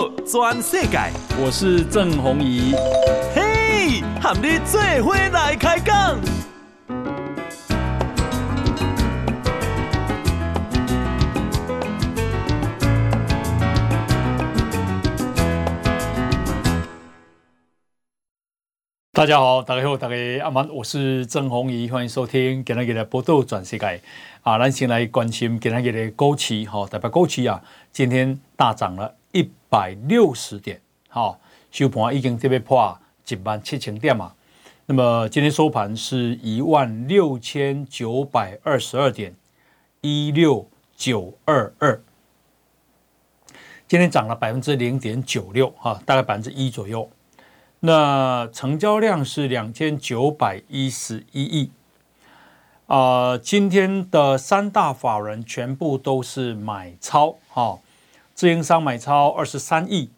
道全世界，我是郑宏仪。嘿，和你做伙来开讲。大家好，大家好，大家阿曼，我是郑宏仪，欢迎收听今日的报道全世界。啊，咱先来关心今日的股市，哈，台北股市啊，今天大涨了一百六十点，好，收盘已经这边破一万七千点嘛。那么今天收盘是一万六千九百二十二点，一六九二二，今天涨了百分之零点九六，哈，大概百分之一左右。那成交量是两千九百一十一亿。啊、今天的三大法人全部都是买超，哈、自营商买超二十三亿，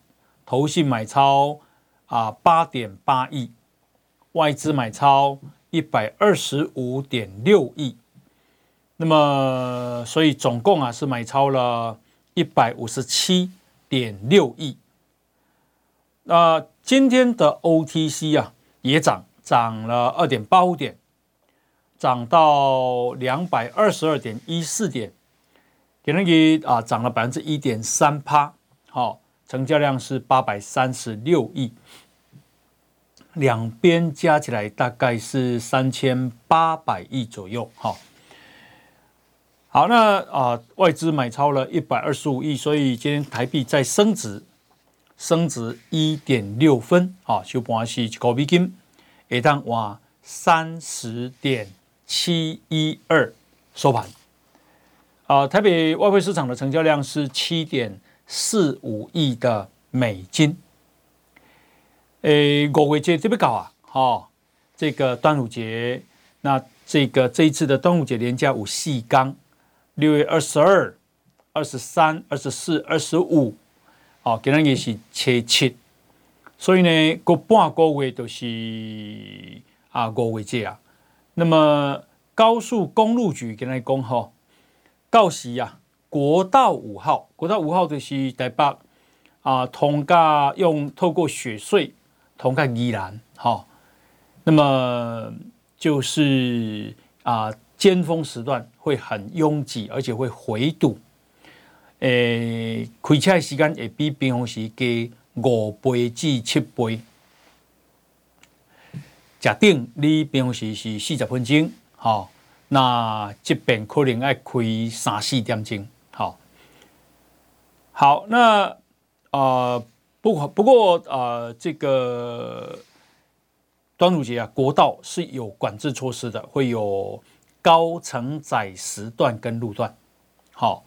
投信买超啊八点八亿，外资买超一百二十五点六亿，那么所以总共啊是买超了一百五十七点六亿。那、呃、今天的 OTC 啊也涨，涨了二点八五点。涨到两百二十二点一四点，给那个啊涨了百分之一点三趴，好，成交量是八百三十六亿，两边加起来大概是三千八百亿左右，好，好，那啊外资买超了一百二十五亿，所以今天台币在升值，升值一点六分，啊，收盘是高比金，一旦哇三十点。七一二收盘，啊，台北外汇市场的成交量是七点四五亿的美金。诶，五月节这边搞啊，哈，这个端午节，那这个这一次的端午节连假有四天，六月二十二、二十三、二十四、二十五，哦，今天也是七七，所以呢，过半个月都是啊五月节啊。那么高速公路局跟他讲吼，到时啊，国道五号，国道五号就是台北啊，通过用透过雪隧通过宜兰，哈，那么就是啊，尖峰时段会很拥挤，而且会回堵，诶，开车的时间会比平常时加五倍至七倍。假定你平常时是四十分钟，好，那这边可能要开三四点钟，好，好，那呃，不不过呃，这个端午节啊，国道是有管制措施的，会有高承载时段跟路段，好，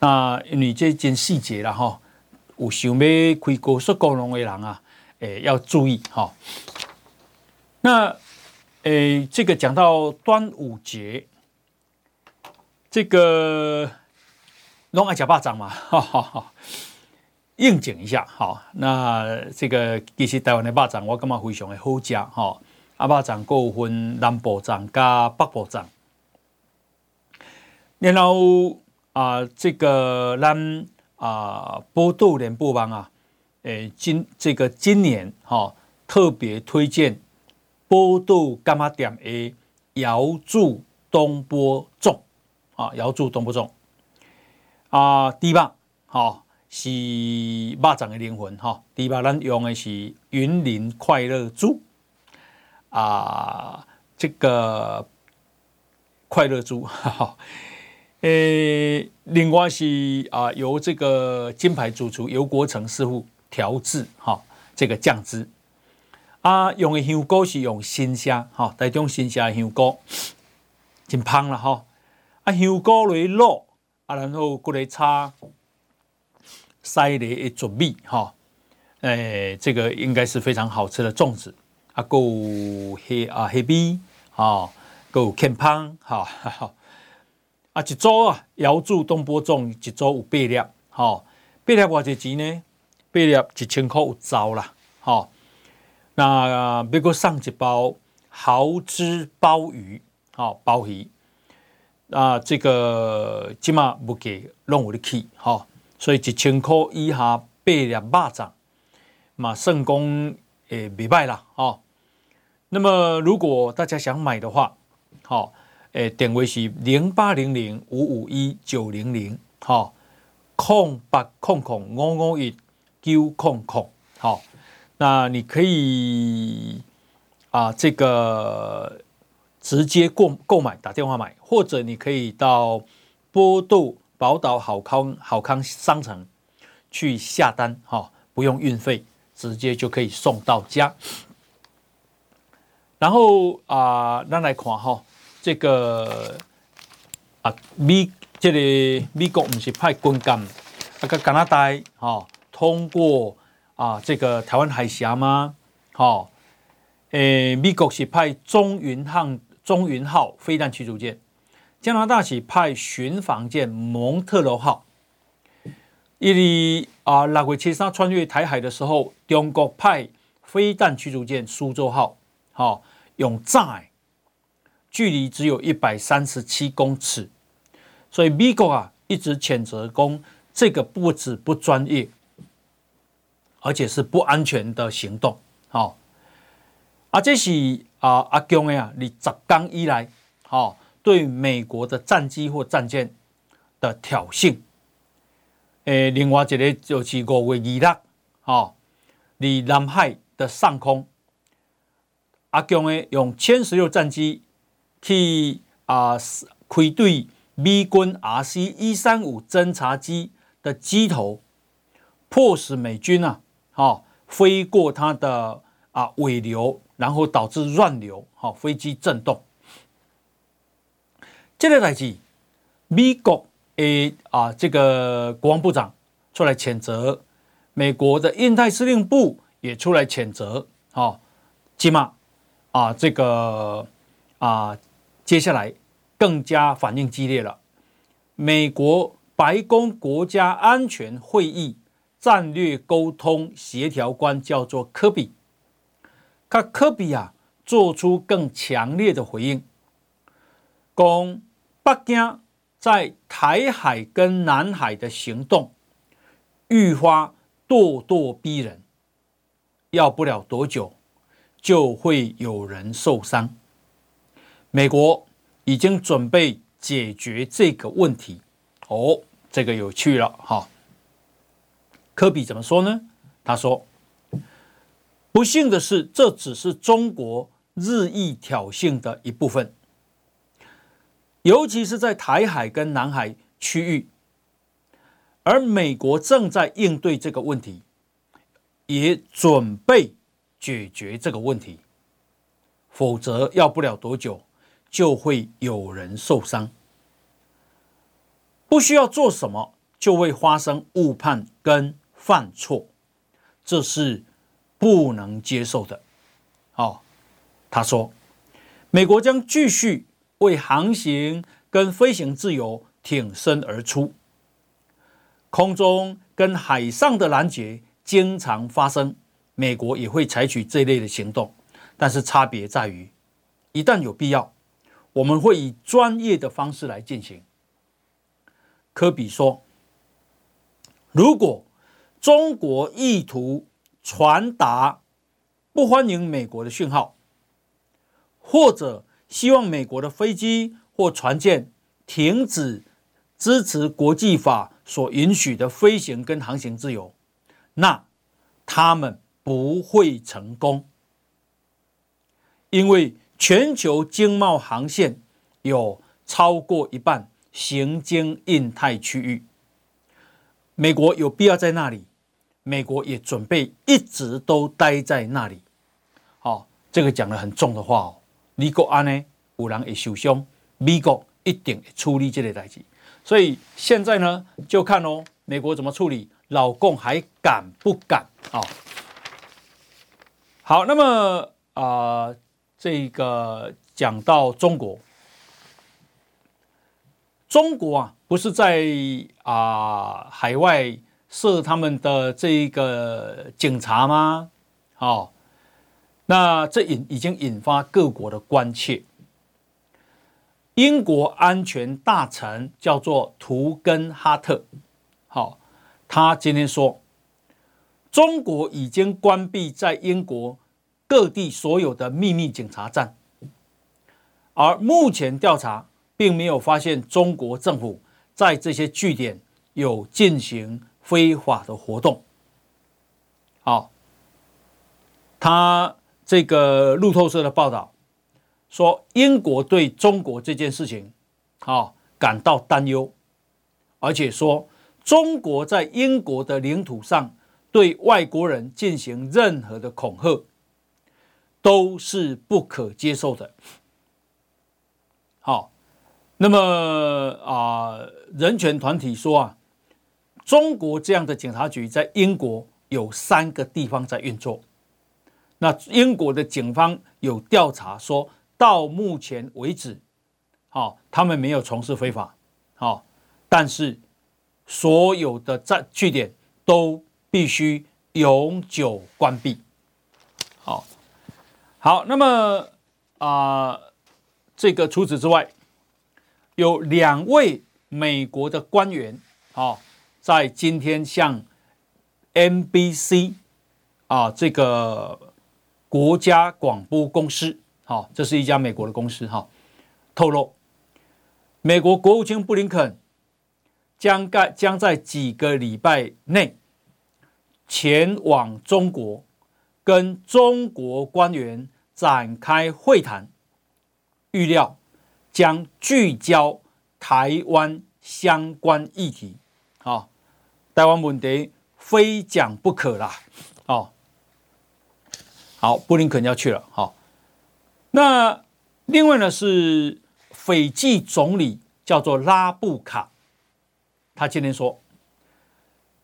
那你这件细节了哈，有想要开高速公路的人啊，诶，要注意哈。那，诶，这个讲到端午节，这个拢爱吃肉粽嘛，哈哈哈，应景一下，好，那这个其实台湾的肉粽，我感觉非常的好吃，哈，啊肉粽够分南部粽加北部粽，然后啊，这个咱啊，宝岛联播网啊，诶，今这个今年哈特别推荐。宝岛柑仔店的瑶柱东坡粽啊，瑶柱东坡粽啊，猪肉哈是肉粽的灵魂哈，猪肉咱用的是云林快乐猪啊，这个快乐猪哈哈，诶，另外是啊由这个金牌主厨游国成师傅调制哈，这个酱汁。啊，用的香菇是用新鲜哈，带种新鲜的香菇，真香了哈。啊，香菇来卤，啊，然后过来炒西螺的糯米哈，诶，这个应该是非常好吃的粽子。啊，够黑啊黑米啊，够健康哈。啊，一组啊，瑶柱东坡粽一组有八粒，哈，八粒多少钱呢？八粒一千块有找啦，哈。那别个上一包蚝汁鲍鱼，好鲍鱼，啊，这个起码不给弄我的气，哈，所以一千块以下八两巴掌，马圣公也明白了哦。那么如果大家想买的话，好，诶，电话是零八零零五五一九零零，好，空八空空五五一九空空，好，那你可以啊，这个直接购购买，打电话买，或者你可以到波度。宝岛好康好康商城去下单哈，不用运费，直接就可以送到家。然后啊，咱来看哈，这个啊美这个美国不是派军舰那个加拿大哈，通过啊这个台湾海峡吗？哈，诶，美国是派中云号中云号飞弹驱逐舰。加拿大是派巡防舰蒙特罗号，伊哩啊六月七号穿越台海的时候，中国派飞弹驱逐舰苏州号，好用炸，距离只有一百三十七公尺，所以美国啊一直谴责攻这个不止不专业，而且是不安全的行动，好，啊这是啊阿强的啊，你十天以来，好。对美国的战机或战舰的挑衅，诶，另外一个就是五月二日，哈，离南海的上空，阿强诶用歼十六战机去啊开对美军 RC 一三五侦察机的机头，迫使美军啊，哈，飞过它的啊尾流，然后导致乱流，哈，飞机震动。这个代志，美国诶啊，这个国防部长出来谴责，美国的印太司令部也出来谴责，好，起码啊，这个啊，接下来更加反应激烈了。美国白宫国家安全会议战略沟通协调官叫做科比，他科比啊，做出更强烈的回应，讲。北京在台海跟南海的行动愈发咄咄逼人，要不了多久就会有人受伤。美国已经准备解决这个问题。哦，这个有趣了哈。科比怎么说呢？他说：“不幸的是，这只是中国日益挑衅的一部分。”尤其是在台海跟南海区域，而美国正在应对这个问题，也准备解决这个问题，否则要不了多久就会有人受伤。不需要做什么就会发生误判跟犯错，这是不能接受的。哦，他说，美国将继续。为航行跟飞行自由挺身而出，空中跟海上的拦截经常发生，美国也会采取这类的行动，但是差别在于，一旦有必要，我们会以专业的方式来进行。科比说：“如果中国意图传达不欢迎美国的讯号，或者……”希望美国的飞机或船舰停止支持国际法所允许的飞行跟航行自由，那他们不会成功，因为全球经贸航线有超过一半行经印太区域，美国有必要在那里，美国也准备一直都待在那里。好，这个讲得很重的话哦。美国安呢，有人会受伤，美国一定会处理这个代志。所以现在呢，就看哦，美国怎么处理，老共还敢不敢啊？好，那么啊、呃，这个讲到中国，中国啊，不是在啊、呃、海外设他们的这个警察吗？好。那这引已经引发各国的关切。英国安全大臣叫做图根哈特，好，他今天说，中国已经关闭在英国各地所有的秘密警察站，而目前调查并没有发现中国政府在这些据点有进行非法的活动。好，他这个路透社的报道说，英国对中国这件事情，啊，感到担忧，而且说中国在英国的领土上对外国人进行任何的恐吓，都是不可接受的。好，那么啊，人权团体说啊，中国这样的警察局在英国有三个地方在运作。那英国的警方有调查说，到目前为止，好，他们没有从事非法，好，但是所有的在据点都必须永久关闭。好，好，那么啊。这个除此之外，有两位美国的官员啊，在今天向 NBC 啊这个国家广播公司，好，这是一家美国的公司哈，透露，美国国务卿布林肯将该将在几个礼拜内前往中国，跟中国官员展开会谈。预料将聚焦台湾相关议题，台湾问题非讲不可啦，哦，好，布林肯要去了，好，那另外呢是斐济总理叫做拉布卡，他今天说，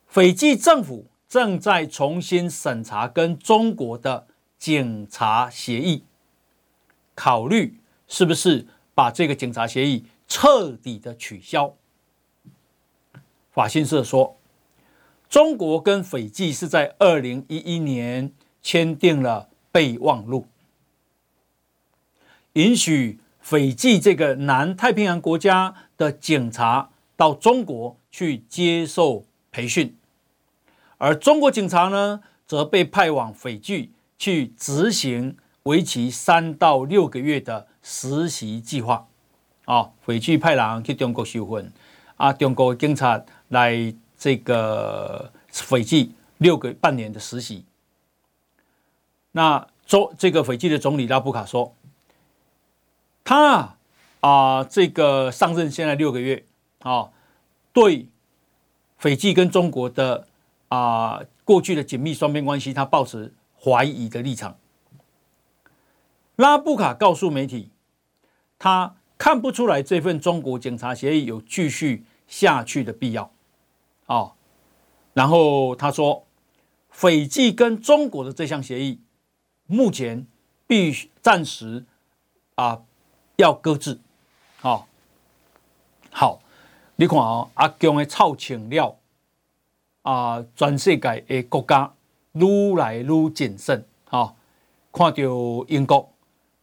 斐济政府正在重新审查跟中国的警察协议，考虑。是不是把这个警察协议彻底的取消？法新社说，中国跟斐济是在二零一一年签订了备忘录，允许斐济这个南太平洋国家的警察到中国去接受培训，而中国警察呢，则被派往斐济去执行为期三到六个月的。实习计划，啊，斐济派人去中国受训，啊，中国警察来这个斐济六个半年的实习。那总这个斐济的总理拉布卡说，他啊，这个上任现在六个月，啊，对斐济跟中国的啊过去的紧密双边关系，他抱持怀疑的立场。拉布卡告诉媒体，他看不出来这份中国警察协议有继续下去的必要，哦，然后他说，斐济跟中国的这项协议目前必须暂时啊要搁置，好，好，你看哦，阿强的操情料啊，全世界的国家愈来愈谨慎，哈，看到英国。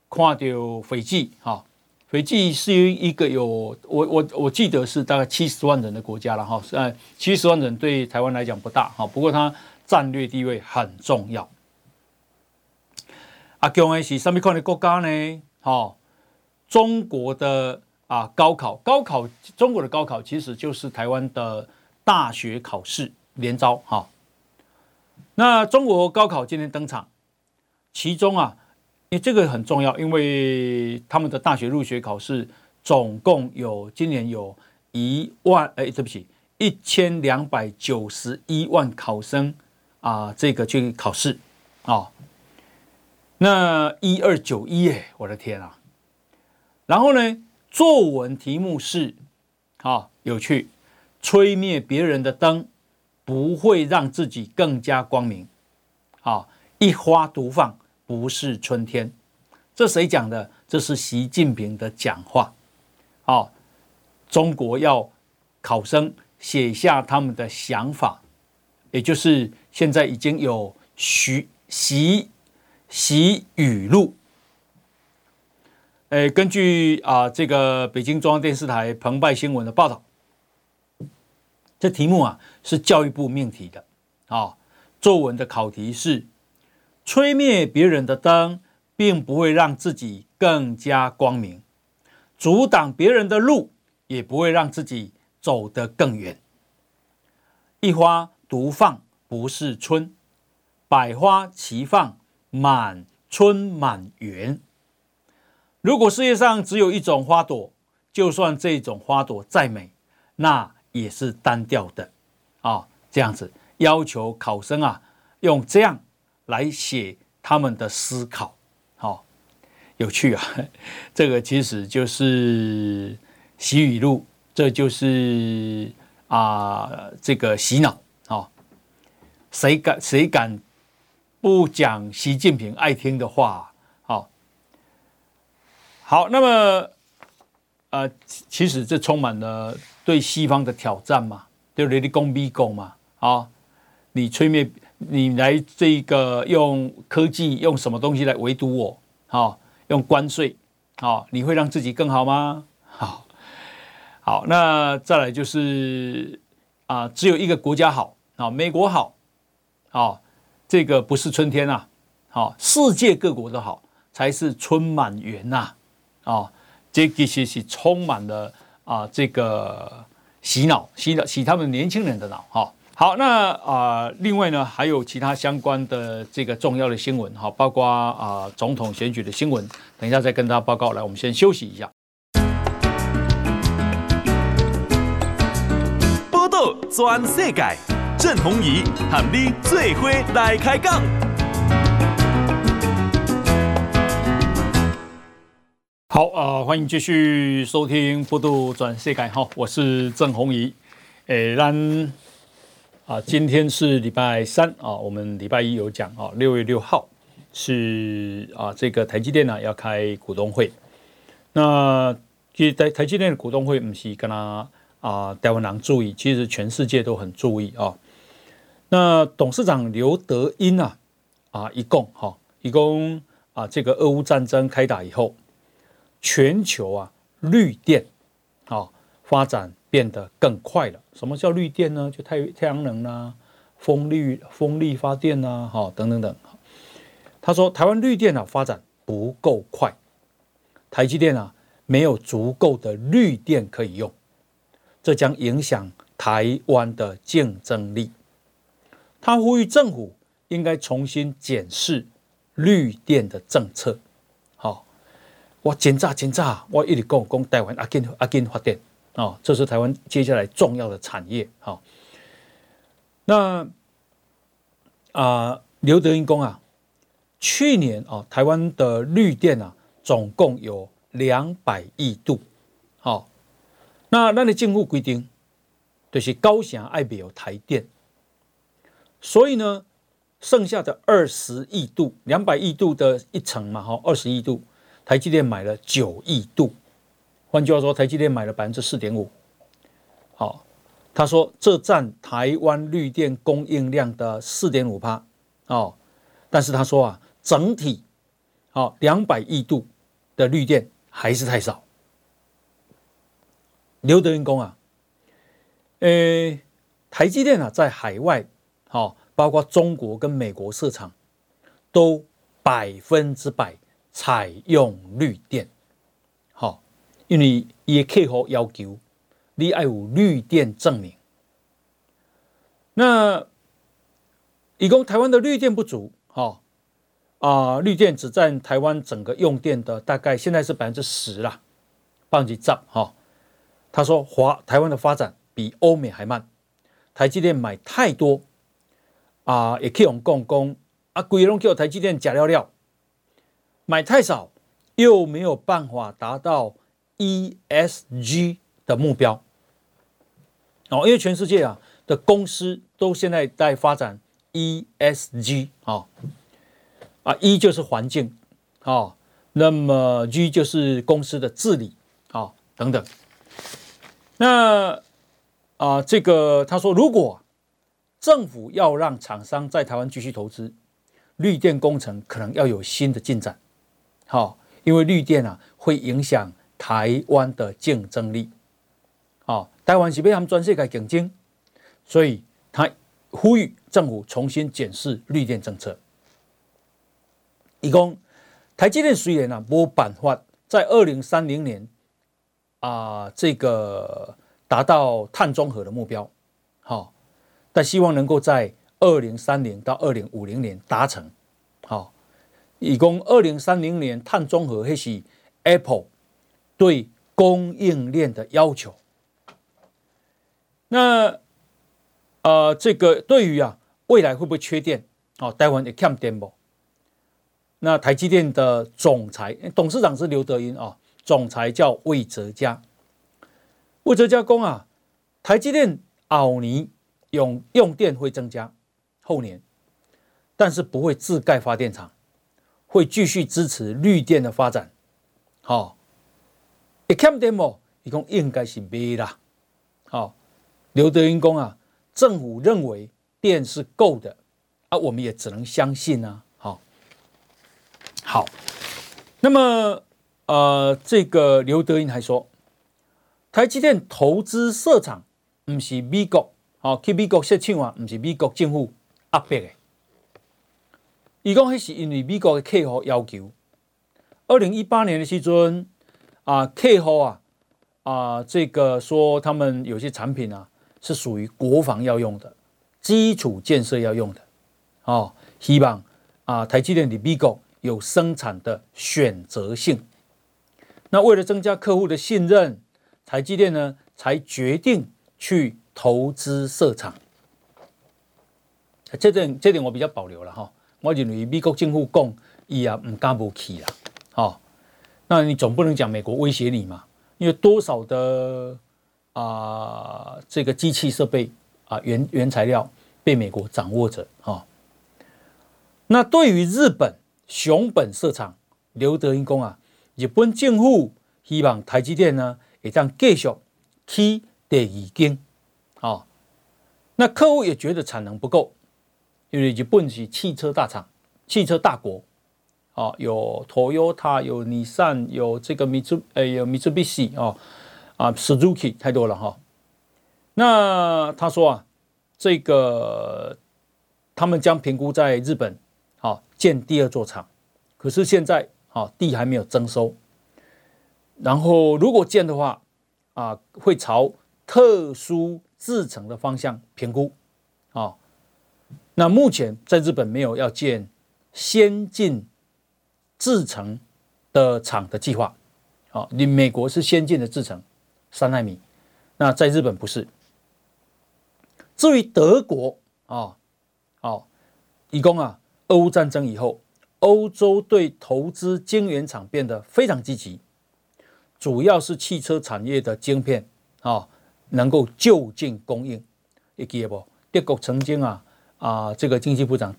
看到斐济，哈，斐济是一个有我我我记得是大概七十万人的国家了，哈，呃，七十万人对台湾来讲不大，哈，不过它战略地位很重要。阿强的是什么样的国家呢？哈，中国的啊高考，高考中国的高考其实就是台湾的大学考试联招，哈。那中国高考今天登场，其中啊。因为，这个很重要，因为他们的大学入学考试总共有今年有一万，哎，对不起，一千两百九十一万考生啊，这个去考试啊，那一二九一，哎，我的天啊！然后呢，作文题目是，啊，有趣，吹灭别人的灯，不会让自己更加光明，啊，一花独放。不是春天，这谁讲的？这是习近平的讲话。好，中国要考生写下他们的想法，也就是现在已经有徐习习语录。诶，根据啊这个北京中央电视台澎湃新闻的报道，这题目啊是教育部命题的啊，作文的考题是：吹灭别人的灯，并不会让自己更加光明；阻挡别人的路，也不会让自己走得更远。一花独放不是春，百花齐放满春满园。如果世界上只有一种花朵，就算这种花朵再美，那也是单调的啊。这样子要求考生啊，用这样来写他们的思考，好有趣啊！这个其实就是洗语录，这就是啊这个洗脑啊。谁敢谁敢不讲习近平爱听的话？好，好，那么。呃，其实这充满了对西方的挑战嘛，对不对？你攻逼攻嘛，啊，你吹灭，你来这个用科技用什么东西来围堵我？好，用关税，好，你会让自己更好吗？好，好，那再来就是啊，只有一个国家好啊，美国好，啊，这个不是春天啊，好，世界各国的好才是春满园呐，啊。这其实是充满了啊，这个洗脑、洗脑、洗他们年轻人的脑哈。好，那啊，另外呢，还有其他相关的这个重要的新闻哈，包括啊总统选举的新闻，等一下再跟大家报告。来，我们先休息一下。波道全世界，郑弘仪喊你最伙来开讲。好啊、呃，欢迎继续收听《波道转世界》哈，我是郑弘仪。诶，咱啊，今天是礼拜三啊，我们礼拜一有讲啊，六月六号是啊，这个台积电呢要开股东会。那其实台台积电的股东会不是跟他啊台湾人注意，其实全世界都很注意啊。那董事长刘德音啊啊，一共哈，一共啊，这个俄乌战争开打以后。全球啊，绿电啊发展变得更快了。什么叫绿电呢？就太太阳能啊，风力风力发电啊，哈等等等。他说，台湾绿电啊发展不够快，台积电啊没有足够的绿电可以用，这将影响台湾的竞争力。他呼吁政府应该重新检视绿电的政策。好我紧炸紧炸，我一直讲讲台湾阿紧阿紧发电啊，这是台湾接下来重要的产业。好，那啊，刘德音讲啊，去年啊，台湾的绿电啊，总共有两百亿度。好，那那的政府规定，就是高雄爱比有台电，所以呢，剩下的二十亿度，两百亿度的一层嘛，哈，二十亿度。台积电买了九亿度，换句话说，台积电买了百分之四点五。好，他说这占台湾绿电供应量的四点五趴。哦，但是他说啊，整体好两百亿度的绿电还是太少。刘德音讲啊，呃，台积电啊，在海外好，包括中国跟美国市场都百分之百。采用绿电，因为也客户要求你要有绿电证明。那以供台湾的绿电不足，哈啊，绿电只占台湾整个用电的大概现在是百分之十啦，半级涨哈。他说华台湾的发展比欧美还慢，台积电买太多啊，也可以用共工啊，规拢叫台积电假料料。买太少，又没有办法达到 ESG 的目标。哦，因为全世界啊的公司都现在在发展 ESG 啊，啊 E 就是环境啊，那么 G 就是公司的治理啊等等。那啊，这个他说，如果政府要让厂商在台湾继续投资，绿电工程可能要有新的进展。好，因为绿电啊会影响台湾的竞争力。好，台湾是被他们全世界竞争，所以他呼吁政府重新检视绿电政策。以供台积电虽然啊没办法在二零三零年啊这个达到碳中和的目标，好，但希望能够在二零三零到二零五零年达成，好，以供二零三零年碳中和，迄是 Apple 对供应链的要求。那呃，这个对于啊未来会不会缺电？哦，台湾也欠电不？那台积电的总裁、董事长是刘德音啊、哦，总裁叫魏哲嘉。魏哲家讲啊，台积电后年用用电会增加，后年，但是不会自盖发电厂，会继续支持绿电的发展。好、哦，也欠电不？伊讲应该是没啦。好、刘德英讲啊，政府认为电是够的啊，我们也只能相信啊。好，好那么呃，这个刘德英还说，台积电投资设厂不是美国，好去美国设厂啊，不是美国政府压迫的。伊讲迄是因为美国的客户要求。二零一八年的时阵啊，客户啊啊，这个说他们有些产品啊是属于国防要用的，基础建设要用的，哦，希望啊台积电的美国。有生产的选择性，那为了增加客户的信任，台积电呢才决定去投资设厂。这点这点我比较保留了哈，我认为美国政府讲伊也唔敢不去了，好，那你总不能讲美国威胁你嘛？因为多少的啊、这个机器设备啊原原材料被美国掌握着哈，那对于日本。熊本设厂，刘德英公啊，日本政府希望台积电呢，会当继续起第二间，啊，那客户也觉得产能不够，因为日本是汽车大厂、汽车大国，啊，有 Toyota，有 Nissan，有这个 Mitsubishi，呃，有 Mitsubishi 啊，啊，Suzuki 太多了哈。那他说啊，这个他们将评估在日本啊。建第二座厂，可是现在啊地还没有征收，然后如果建的话啊，会朝特殊制成的方向评估啊。那目前在日本没有要建先进制程的厂的计划啊。你美国是先进的制程三纳米，那在日本不是。至于德国啊，好，以供啊。俄乌战争以后，欧洲对投资晶圆厂变得非常积极，主要是汽车产业的晶片啊，能够就近供应。你记得不？德国曾经啊啊，这个经济部长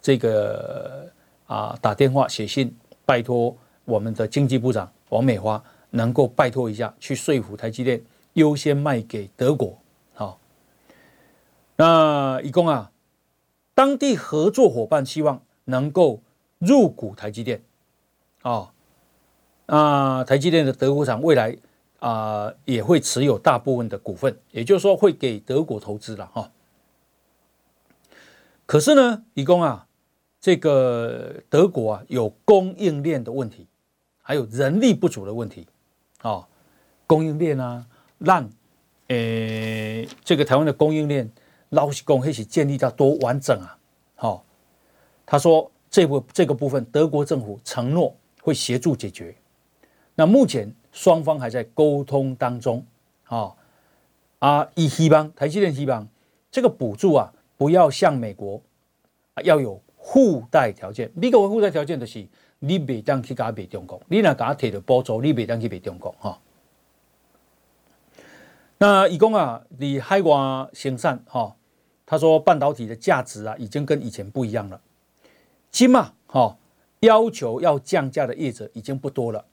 这个啊打电话写信拜托我们的经济部长王美花，能够拜托一下，去说服台积电优先卖给德国。好，那一共啊。当地合作伙伴希望能够入股台积电，啊，那，台积电的德国厂未来啊也会持有大部分的股份，也就是说会给德国投资了哈。可是呢，李工啊，这个德国啊有供应链的问题，还有人力不足的问题，啊，供应链啊让，诶，这个台湾的供应链。老实讲，还是建立到多完整啊！好，他说这部这个部分，德国政府承诺会协助解决。那目前双方还在沟通当中。好啊，以希望台积电希望这个补助啊，不要像美国啊，要有附带条件。美国的附带条件就是你别当去给别中国，你那给他提的补助，你别当去别中国哈。那以供啊，你海外生产哈，他说半导体的价值啊，已经跟以前不一样了。今嘛哈，要求要降价的业者已经不多了。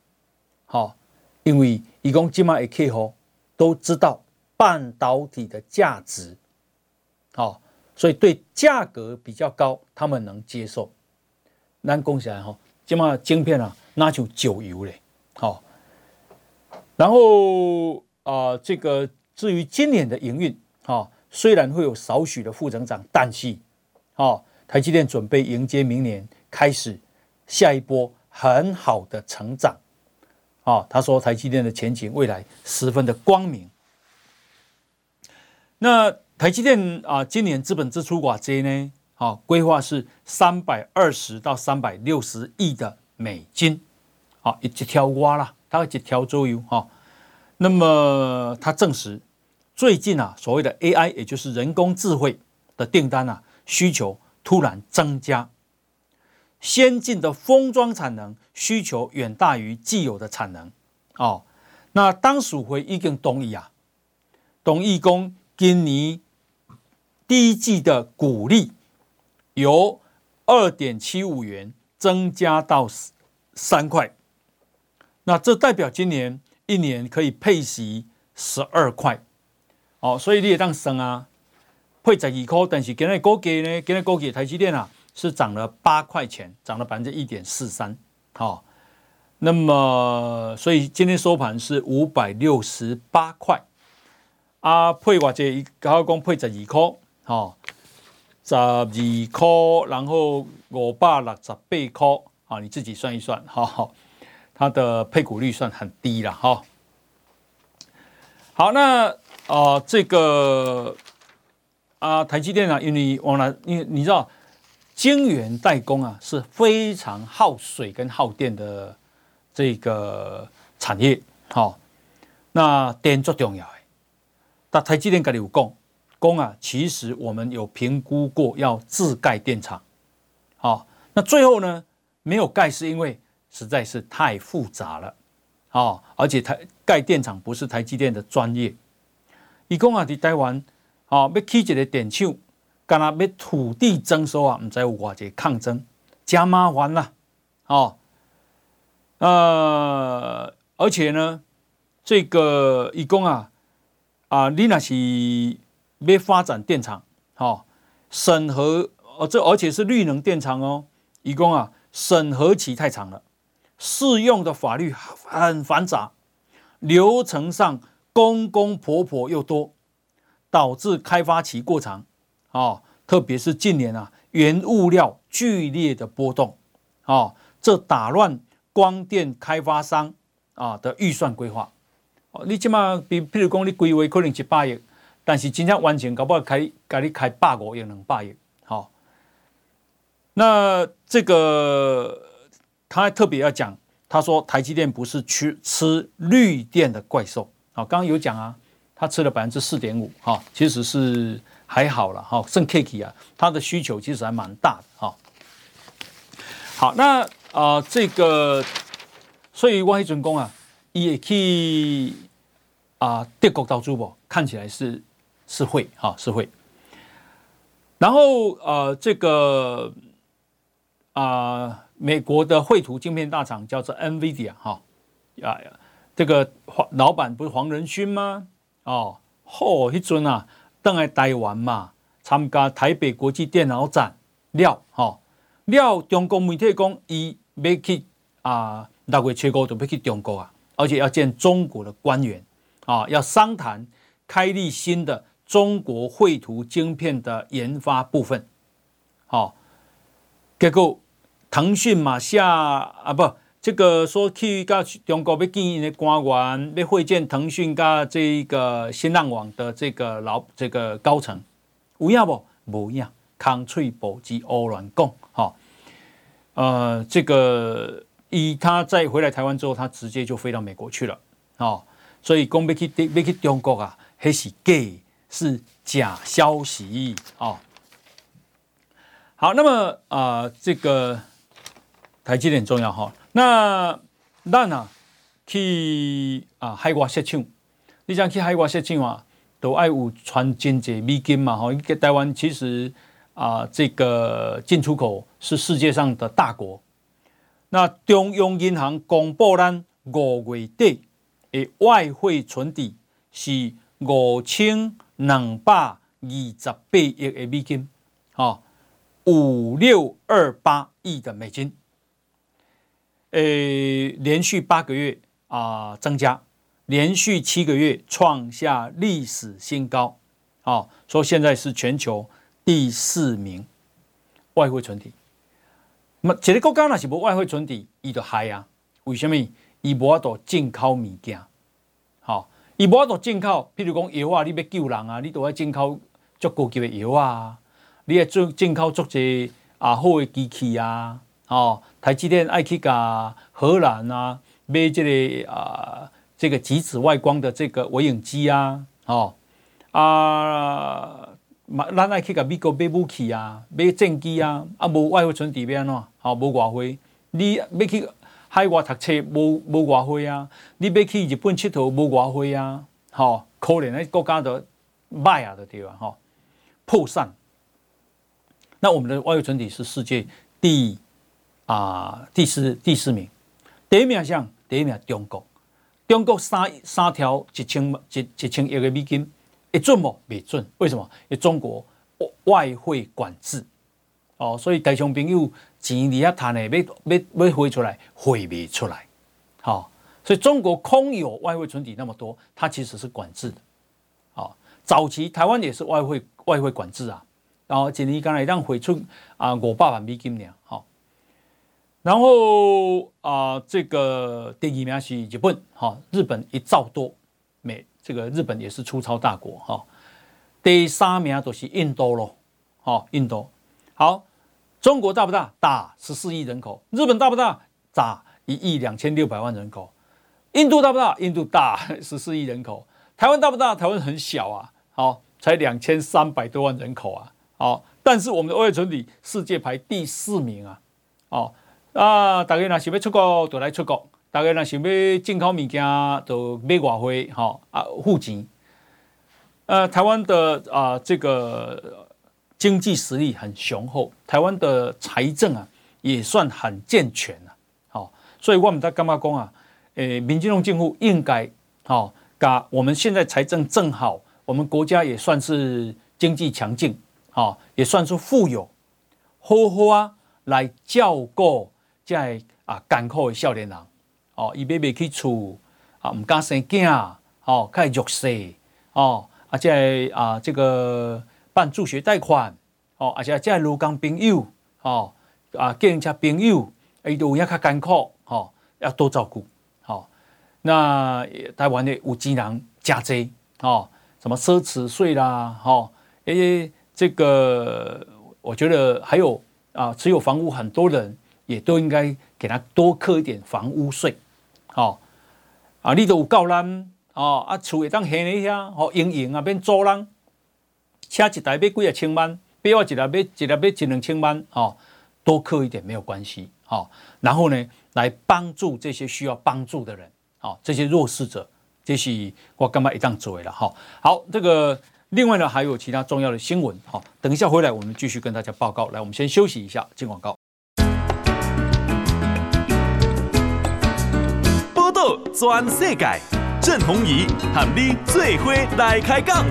好，因为以供今嘛也可以吼，都知道半导体的价值，好，所以对价格比较高，他们能接受。咱讲起来哈，今嘛晶片啊，那就九油嘞，好，然后。啊、呃，这个至于今年的营运，啊，虽然会有少许的负成长，但是，哦，台积电准备迎接明年开始下一波很好的成长。哦，他说台积电的前景未来十分的光明。那台积电啊，今年资本支出寡这呢？好，规划是三百二十到三百六十亿的美金。好，一条蛙啦，大概一条左右哈。那么他证实，最近啊，所谓的 AI，也就是人工智慧的订单啊，需求突然增加，先进的封装产能需求远大于既有的产能。哦，那当属回已经同意啊，同意供今年第一季的股利。由二点七五元增加到三块，那这代表今年一年可以配息十二块，哦，所以你也当升啊，配十二块，但是今日股价呢，今日股价台积电啊是涨了八块钱，涨了百分之一点四三，好，那么所以今天收盘是五百六十八块，啊，配我这一刚刚讲配十二块，好。十二块，然后五百六十八块，啊，你自己算一算，哈，它的配股率算很低了，哈。好，那啊、呃，这个啊，台积电啊，因为往来，你你知道，晶圆代工啊是非常耗水跟耗电的这个产业，好，那电最重要的，但台积电跟你有讲。工啊，其实我们有评估过要自盖电厂，好，那最后呢没有盖，是因为实在是太复杂了，哦，而且台盖电厂不是台积电的专业。伊讲啊，在台湾，哦，要起一个电厂，干那要土地征收啊，唔知有偌济抗争，加麻烦啦，哦，呃，而且呢，这个伊讲啊，啊，你那是。要发展电厂，好审核，哦，这而且是绿能电厂哦。一共啊，审核期太长了，适用的法律很繁杂，流程上公公婆婆又多，导致开发期过长。啊，特别是近年啊，原物料剧烈的波动，啊，这打乱光电开发商啊的预算规划。哦，你起码比譬如讲，你规划可能一百亿。但是真正完全搞不好开，给你开百五亿、两百亿，好。那这个他还特别要讲，他说台积电不是吃吃绿电的怪兽，好，刚刚有讲啊，他吃了百分之四点五，哈，其实是还好了，哈，剩 K K 啊，它的需求其实还蛮大的，哈。好，那啊、这个所以外准工啊，也可以啊，德国到珠宝看起来是。是会哈，是会。然后呃，这个啊、呃，美国的绘图晶片大厂叫做 NVIDIA 哈啊，这个黄老板不是黄仁勋吗？哦，嚯，一尊啊，登来台湾嘛，参加台北国际电脑展了哈，了中国媒体讲，伊要去啊，六月七号就要去中国啊，而且要见中国的官员啊，要商谈开立新的。中国绘图晶片的研发部分，好，结果腾讯嘛下啊不，这个说去跟中国要建议的官员要会见腾讯跟这个新浪网的这个老这个高层，有影不？无影，空嘴保及欧乱讲，好，呃，这个以他再回来台湾之后，他直接就飞到美国去了，哦，所以讲要去要去中国啊，还是假。是假消息啊！好，那么啊、这个台积电很重要哈。那咱啊去啊海外设厂，你想去海外设厂啊，都爱有传真济美金嘛哈。台湾其实啊，这个进出口是世界上的大国。那中央银行公布咱五月底的外汇存底是五千。两百二十八亿的美金，哦，五六二八亿的美金，呃，连续八个月啊增加，连续七个月创下历史新高，哦，说现在是全球第四名外汇存底。那么一个国家若是无外汇存底，伊就嗨啊？为什么？伊无法度进口物件，伊无法度进口，譬如讲药啊，你要救人啊，你都要进口足高级的药啊，你要进进口足侪啊好的机器啊，哦，台积电爱去甲荷兰啊买这个啊这个极紫外光的这个微影机啊，哦啊，咱爱去甲美国买武器啊，买战机啊，啊无外汇存底要安怎？好，无外汇，你要去。海外读册无无外汇啊！你要去日本佚佗无外汇啊！吼，可怜诶国家都歹啊，都对啊！吼，破产。那我们的外汇存底是世界第啊、第四第四名，第一名像第一名中国，中国三三条一千一一千亿个美金，会准无？未准？为什么？因为中国外汇管制哦，所以台商朋友。钱你要谈的，要要要汇出来，汇不出来，好，所以中国空有外汇存底那么多，它其实是管制的，好，早期台湾也是外汇外汇管制啊，然后今年刚才让汇出啊五百万美金呢，好，然后啊这个第二名是日本，哈，日本一兆多美，这个日本也是出超大国，哈，第三名都是印度咯，好，印度，好。中国大不大？大，十四亿人口。日本大不大？大，一亿两千六百万人口。印度大不大？印度大，十四亿人口。台湾大不大？台湾很小啊，好，才两千三百多万人口啊，好，但是我们的外汇存底世界排第四名啊，哦，啊，大家若想要出国就来出国，大家若想要进口物件就买外汇，哈，啊，付钱。呃，台湾的啊，这个。经济实力很雄厚，台湾的财政啊也算很健全了，好，所以我们在干嘛讲啊？诶，民进党政府应该好，把我们现在财政正好，我们国家也算是经济强劲，好，也算是富有，好好啊来照顾在啊艰苦的少年人，哦，伊买不起厝啊，唔敢生囝，哦，较弱势，哦，啊，在啊这个。办助学贷款，哦，而且这些劳工朋友，哦，啊，计程车朋友，伊都有影较艰苦，哦，要多照顾，好。那台湾的有钱人加济，哦，什么奢侈税啦，哦，诶，这个我觉得还有啊，持有房屋很多人也都应该给他多扣一点房屋税，哦，啊，你都有够咱，哦，啊，厝会当闲一下，哦，营营啊，变租人。车一台要几啊千万，别话一台要一台要一两千万，哦，多扣一点没有关系，哦，然后呢，来帮助这些需要帮助的人，哦，这些弱势者，这是我干嘛一档做了，哈，好，这个另外呢还有其他重要的新闻，好，等一下回来我们继续跟大家报告，来，我们先休息一下，进广告。报道全世界，郑弘仪喊你最伙来开讲。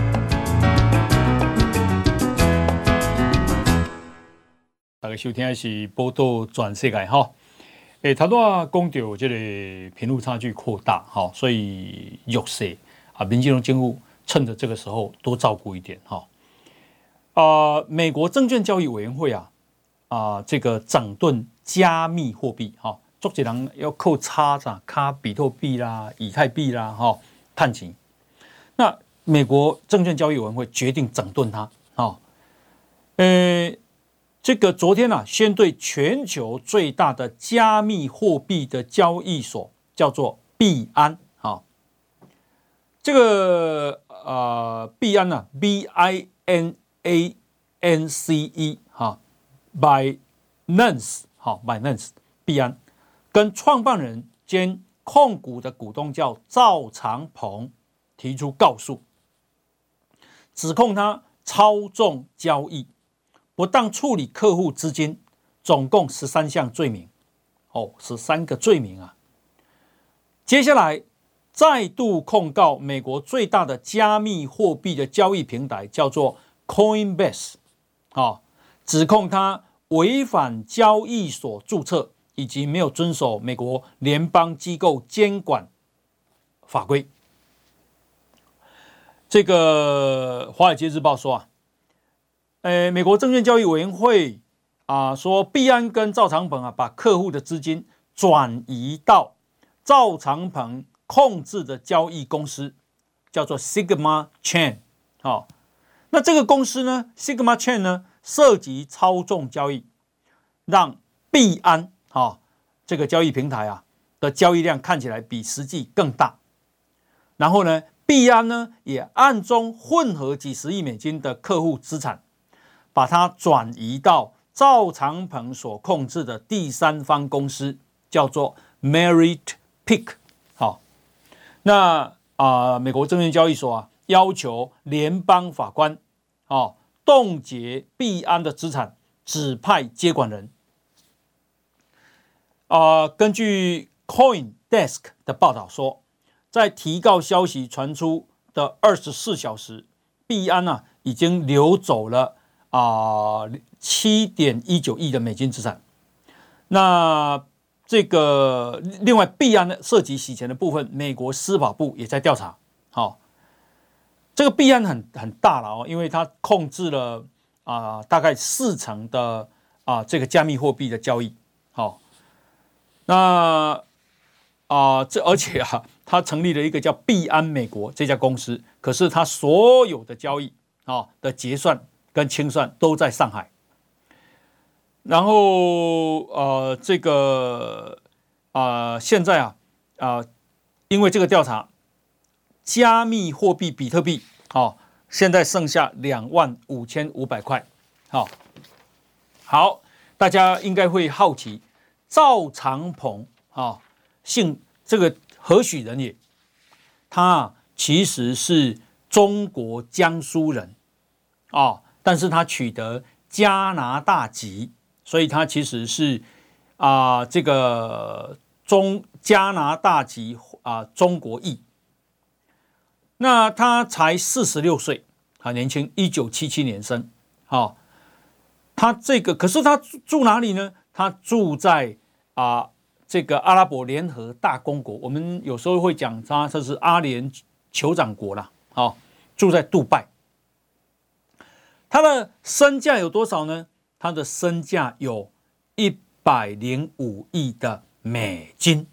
大家收听的是报道全世界哈，诶，头拄啊讲到这个贫富差距扩大哈，所以弱势啊，民进党政府趁着这个时候多照顾一点哈。啊，美国证券交易委员会啊啊，这个整顿加密货币哈，做几人要扣差子，卡比特币啦、以太币啦哈，探钱。那美国证券交易委员会决定整顿它啊，呃。这个昨天啊，先对全球最大的加密货币的交易所叫做币安啊，这个呃币安呢，B I N A N C E 哈，Binance 好，Binance 币安。跟创办人兼控股的股东叫赵长鹏提出告诉，指控他操纵交易。不当处理客户资金，总共十三项罪名，哦，十三个罪名啊。接下来再度控告美国最大的加密货币的交易平台，叫做 Coinbase，啊，指控他违反交易所注册以及没有遵守美国联邦机构监管法规。这个《华尔街日报》说啊，呃，美国证券交易委员会啊说，币安跟赵长鹏啊把客户的资金转移到赵长鹏控制的交易公司，叫做 Sigma Chain。好，那这个公司呢，Sigma Chain 呢，涉及操纵交易，让币安啊这个交易平台啊的交易量看起来比实际更大。然后呢，币安呢也暗中混合几十亿美金的客户资产，把它转移到赵长鹏所控制的第三方公司，叫做 Merit Pick。好，那啊、美国证券交易所啊要求联邦法官啊冻结币安的资产，指派接管人。啊、根据 Coin Desk 的报道说。在提告消息传出的二十四小时，币安啊已经流走了啊七点一九亿的美金资产。那这个另外币安呢涉及洗钱的部分，美国司法部也在调查。好，这个币安很很大了哦，因为它控制了啊大概四成的啊这个加密货币的交易。好，那。啊，这而且啊，他成立了一个叫币安美国这家公司，可是他所有的交易啊的结算跟清算都在上海。然后呃，这个啊，现在啊啊，因为这个调查，加密货币比特币啊，现在剩下两万五千五百块。好，好，大家应该会好奇赵长鹏啊。姓这个何许人也？他啊其实是中国江苏人啊，但是他取得加拿大籍，所以他其实是啊这个中加拿大籍啊中国裔。那他才四十六岁，很年轻，一九七七年生。好，他这个可是他住哪里呢？他住在啊。这个阿拉伯联合大公国，我们有时候会讲他，这是阿联酋长国啦。好，住在杜拜。他的身价有多少呢？他的身价有一百零五亿的美金。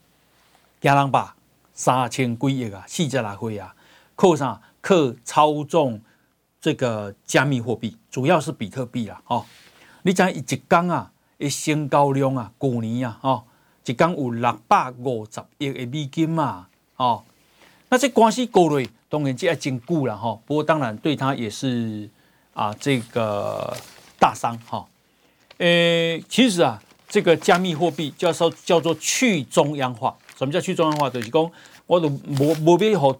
亚朗巴三千几亿啊，细节来回啊，扣上靠操纵这个加密货币，主要是比特币啦。哦，你讲一缸啊，一升高量啊，过年啊，哦。一共有六百五十亿的美金嘛，哦，那这关系够累，当然就要兼顾了哈。不过当然对他也是啊，这个大商哈。呃，其实啊，这个加密货币叫做叫做去中央化。什么叫去中央化？就是讲我都没没必要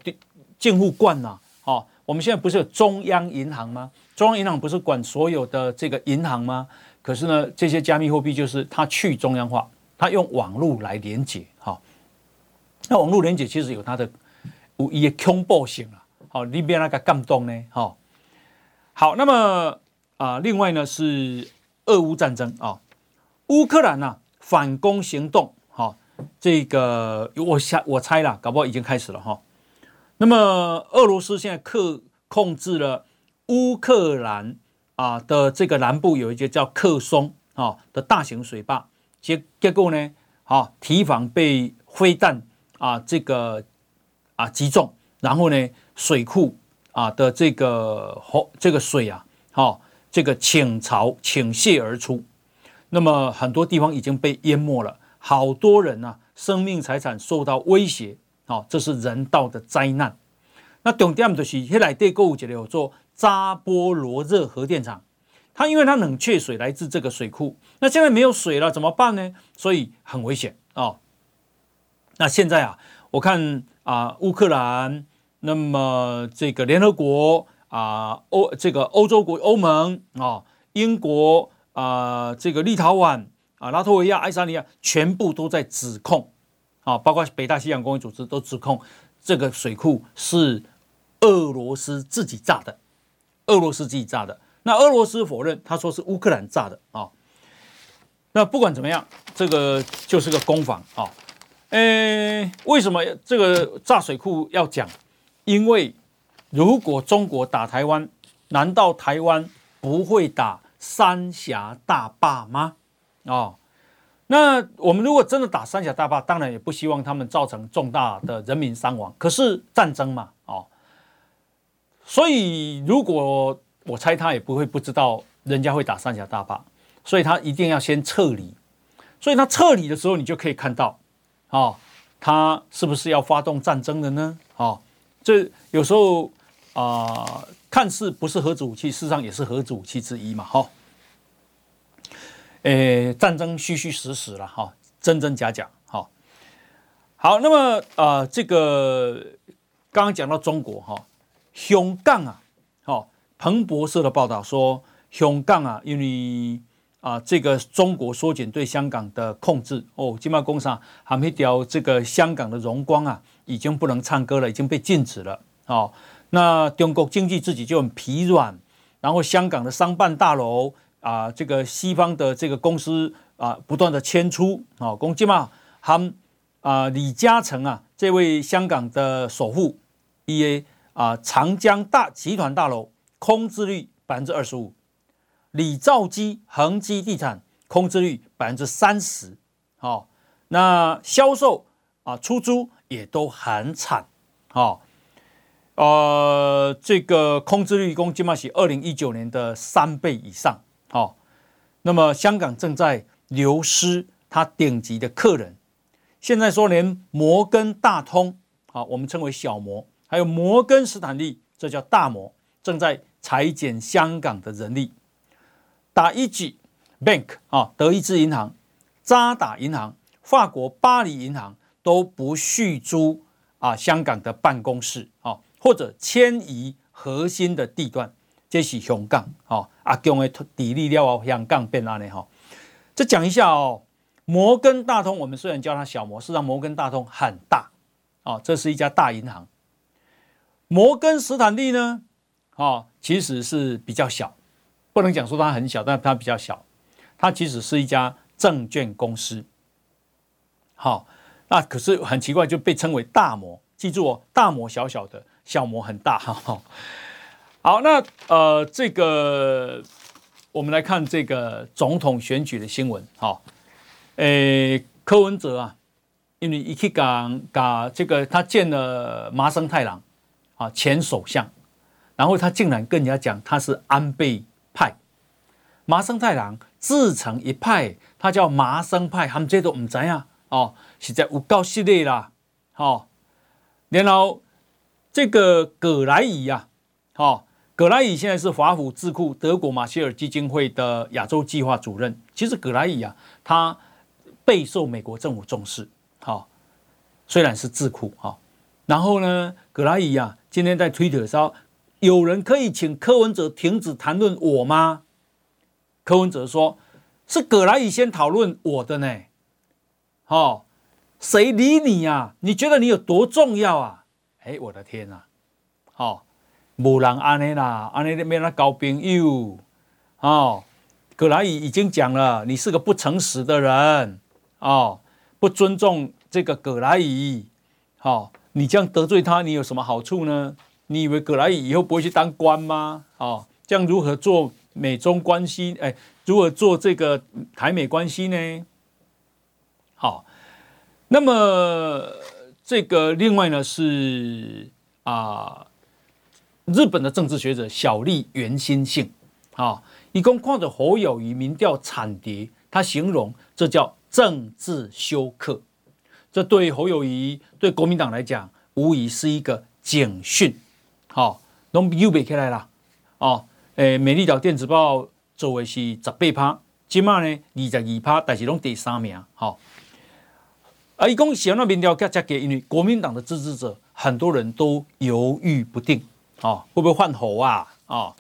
政府管呐。哦，我们现在不是有中央银行吗？中央银行不是管所有的这个银行吗？可是呢，这些加密货币就是它去中央化。它用网络来连接，哈，那网络连接其实有它的有一些恐怖性啊，好，里边那个感动呢，哈，好，那么啊，另外呢是俄乌战争啊，乌克兰呐反攻行动，哈，这个我想我猜了，搞不好已经开始了哈。那么俄罗斯现在克控制了乌克兰啊的这个南部有一个叫克松啊的大型水坝。结结果呢？啊，提防被飞弹啊，这个啊击中，然后呢，水库啊的这个洪这个水啊，好，这个倾巢倾泻而出，那么很多地方已经被淹没了，好多人啊，生命财产受到威胁，好，这是人道的灾难。那重点就是，后来对购物节有做扎波罗热核电厂。它因为它冷却水来自这个水库，那现在没有水了怎么办呢？所以很危险啊、哦。那现在啊，我看啊，乌克兰，那么这个联合国啊，欧这个欧洲国欧盟啊、英国啊，这个立陶宛啊，拉脱维亚、爱沙尼亚，全部都在指控啊，包括北大西洋公约组织都指控这个水库是俄罗斯自己炸的，俄罗斯自己炸的。那俄罗斯否认，他说是乌克兰炸的啊。那不管怎么样，这个就是个攻防啊。诶，为什么这个炸水库要讲？因为如果中国打台湾，难道台湾不会打三峡大坝吗？哦，那我们如果真的打三峡大坝，当然也不希望他们造成重大的人民伤亡。可是战争嘛，哦，所以如果我猜他也不会不知道人家会打三峡大坝，所以他一定要先撤离。所以他撤离的时候，你就可以看到，哦，他是不是要发动战争了呢？哦，这有时候啊、呃，看似不是核子武器，事实上也是核子武器之一嘛，哈、哦。诶，战争虚虚实实了，哈、哦，真真假假，哈、哦。好，那么啊、呃，这个刚刚讲到中国，哈、哦，香港啊，哦，彭博社的报道说，香港啊，因为啊，这个中国缩减对香港的控制，哦，金马工厂还没掉这个香港的荣光啊。已经不能唱歌了，已经被禁止了。哦，那中国经济自己就很疲软，然后香港的商办大楼啊，这个西方的这个公司啊，不断的迁出。哦，公鸡嘛，他们啊李嘉诚啊，这位香港的首富，EA 啊长江大集团大楼空置率百分之二十五，李兆基恒基地产空置率百分之三十。好，那销售啊出租。也都很惨，哦，呃，这个空置率共起码是二零一九年的三倍以上，哦，那么香港正在流失它顶级的客人，现在说连摩根大通，啊，我们称为小摩，还有摩根斯坦利，这叫大摩，正在裁减香港的人力，打一级 Bank 啊，德意志银行、渣打银行、法国巴黎银行。都不续租啊，香港的办公室啊，或者迁移核心的地段，这是香港啊，阿强的地利了啊，香港变安尼哈。这讲一下哦，摩根大通，我们虽然叫它小摩，实上摩根大通很大啊，这是一家大银行。摩根斯坦利呢，啊，其实是比较小，不能讲说它很小，但它比较小，它其实是一家证券公司，好。那可是很奇怪，就被称为大摩。记住哦，大摩小小的，小摩很大。哈，好，那呃，这个我们来看这个总统选举的新闻。哈，诶，柯文哲啊，因为一去讲讲这个，他见了麻生太郎啊，前首相，然后他竟然跟人家讲他是安倍派，麻生太郎自成一派，他叫麻生派，他们这都唔知啊。哦，实在有够犀利啦！哦，然后这个葛莱仪呀，哦，葛莱仪现在是华府智库德国马歇尔基金会的亚洲计划主任。其实葛莱仪啊，他备受美国政府重视。好、虽然是智库哈、然后呢，葛莱仪啊，今天在推特上，有人可以请柯文哲停止谈论我吗？柯文哲说，是葛莱仪先讨论我的呢。哦，谁理你呀、啊？你觉得你有多重要啊？哎，我的天呐！哦，无人安尼啦，安尼那边那交朋友。哦，葛莱仪已经讲了，你是个不诚实的人。哦，不尊重这个葛莱仪。哦，你这样得罪他，你有什么好处呢？你以为葛莱仪以后不会去当官吗？哦，这样如何做美中关系？哎，如何做这个台美关系呢？好，那么这个另外呢是啊，日本的政治学者小笠原欣幸啊，一共看着侯友谊民调惨跌，他形容这叫政治休克，这对侯友谊对国民党来讲，无疑是一个警讯。好，拢又背起来了哦，诶，美丽岛电子报作为是十八趴，今嘛呢二十二趴，但是拢第三名，好。而一共写那民调，加加给，因为国民党的支持者很多人都犹豫不定，啊，会不会换侯啊？啊，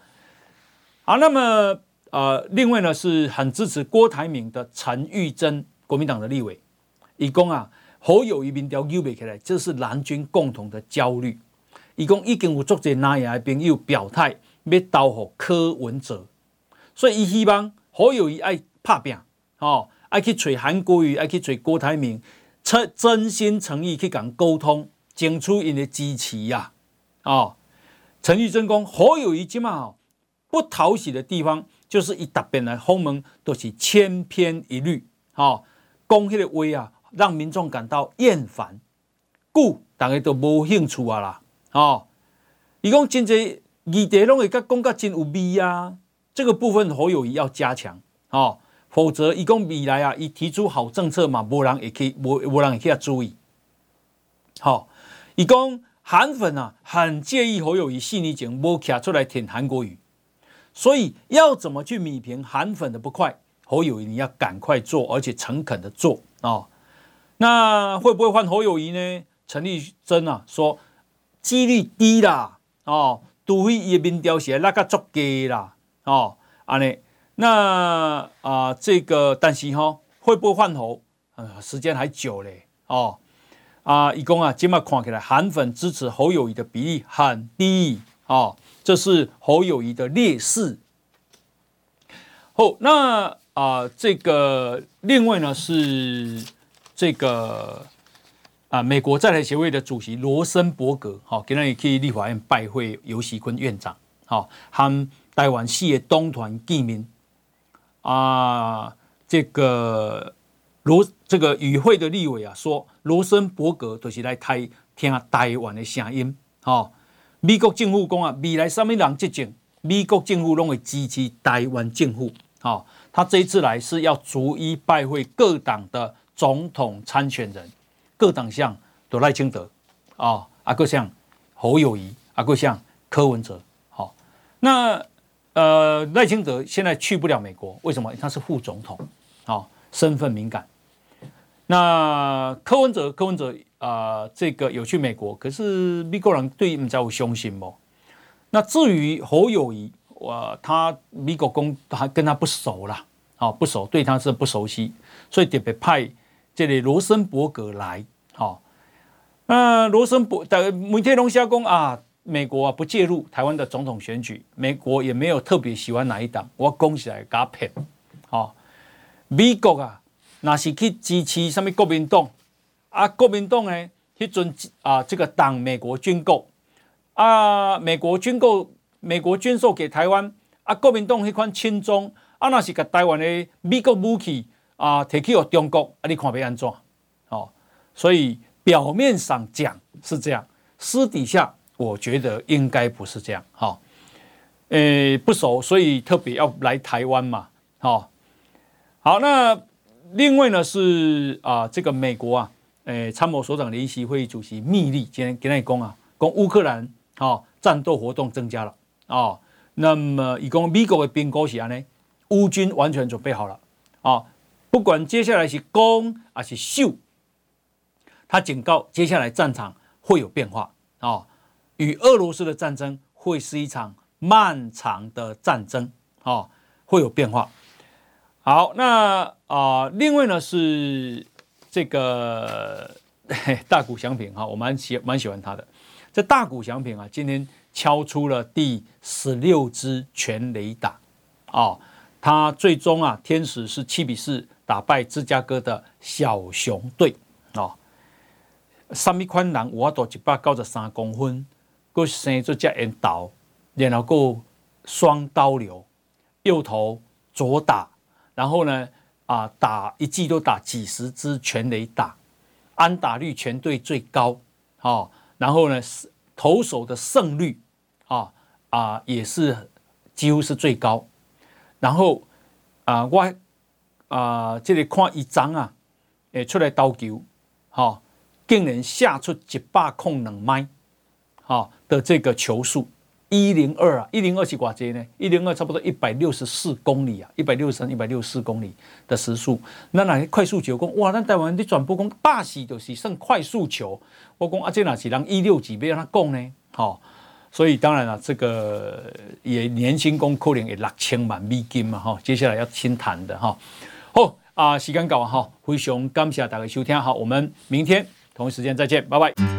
好，那么呃，另外呢，是很支持郭台铭的陈玉珍，国民党的立委，一共啊，侯友谊民调又背起来，这是蓝军共同的焦虑。一共已经有作者那样的朋友表态要投给柯文哲，所以伊希望侯友谊爱拍拼，哦，爱去找韩国瑜，爱去找郭台铭。真心诚意去讲沟通，争取因的支持呀，哦，陈玉珍讲好友宜今嘛不讨喜的地方，就是一答辩来访问都是千篇一律，哦，讲迄个话啊，让民众感到厌烦，故大家都无兴趣啊啦，哦，伊讲真济议题拢会甲讲甲真有味啊，这个部分好友谊要加强，哦，否则伊讲未来啊，伊提出好政策嘛，无人会去，无无人会去注意，好、哦，伊讲。韩粉啊，很介意侯友宜细腻讲无卡出来舔韩国语，所以要怎么去弭平韩粉的不快？侯友谊你要赶快做，而且诚恳的做啊、哦。那会不会换侯友谊呢？陈丽珍啊说，几率低啦，哦，除非叶民调写那个足给啦，哦，安尼，那啊、呃、这个但是哈、哦，会不会换侯？呃，时间还久嘞，哦。啊，一共啊，今麦看起来韩粉支持侯友谊的比例很低啊，这是侯友谊的劣势。好，那啊，这个另外呢是这个啊，美国在台协会的主席罗森伯格，好，今天也去立法院拜会游锡堃院长，好，和台湾系的东团见面啊，这个。罗这个与会的立委啊说，罗森伯格都是来台听台湾的声音。哦，美国政府讲啊，未来什么人执政，美国政府都会支持台湾政府。哦，他这一次来是要逐一拜会各党的总统参选人，各党像都赖清德啊，啊个像侯友宜，啊个像柯文哲。好、那呃赖清德现在去不了美国，为什么？他是副总统，哦，身份敏感。那柯文哲，柯文哲啊、呃，这个有去美国，可是美国人对唔知有相信不？那至于侯友宜，我、呃、他美国公还跟他不熟啦，好、哦、不熟，对他是不熟悉，所以特别派这里罗森伯格来，好、哦，那罗森伯的梅天龙虾公啊，美国啊不介入台湾的总统选举，美国也没有特别喜欢哪一党，我恭喜来加片，好、哦，美国啊。那是去支持什么国民党啊？国民党呢？迄阵啊，这个党美国军购啊，美国军购，美国军售给台湾啊，国民党迄款亲中啊，那是给台湾的美国武器啊，提去互中国啊，你看要安怎？哦，所以表面上讲是这样，私底下我觉得应该不是这样。哈、哦，诶，不熟，所以特别要来台湾嘛。好、哦，好，那。另外呢是啊，这个美国啊，诶，参谋所长联席会议主席密利今天跟他讲啊，讲乌克兰啊战斗活动增加了啊，那么以讲美国的兵果是安呢，乌军完全准备好了啊，不管接下来是攻还是秀，他警告接下来战场会有变化啊，与俄罗斯的战争会是一场漫长的战争啊，会有变化。好，那啊、另外呢是这个 大谷翔平哈，我蛮喜蛮喜欢他的。这大谷翔平啊，今天敲出了第十六支全垒打哦，他最终啊，天使是七比四打败芝加哥的小熊队哦，三米宽人我都一百九十三公分，个生做只烟刀，然后个双刀流，右投左打。然后呢，啊，打一季都打几十支全垒打，安打率全队最高，啊，然后呢，投手的胜率，啊啊也是几乎是最高。然后啊，我啊这里看一张啊，诶出来刀球，哈，竟然下出一百空两迈，哈的这个球速。一零二啊，一零二是多少呢？一零二差不多一百六十四公里啊，一百六十三、一百六十四公里的时速。那那快速球讲哇，那台湾的转播讲大喜就是剩快速球。我讲啊，这哪是人一六几倍让他讲呢？好、所以当然了，这个也年薪工可能也六千万美金嘛哈。接下来要亲谈的哈。好啊，时间到哈，非常感谢大家收听，好，我们明天同一时间再见，拜拜。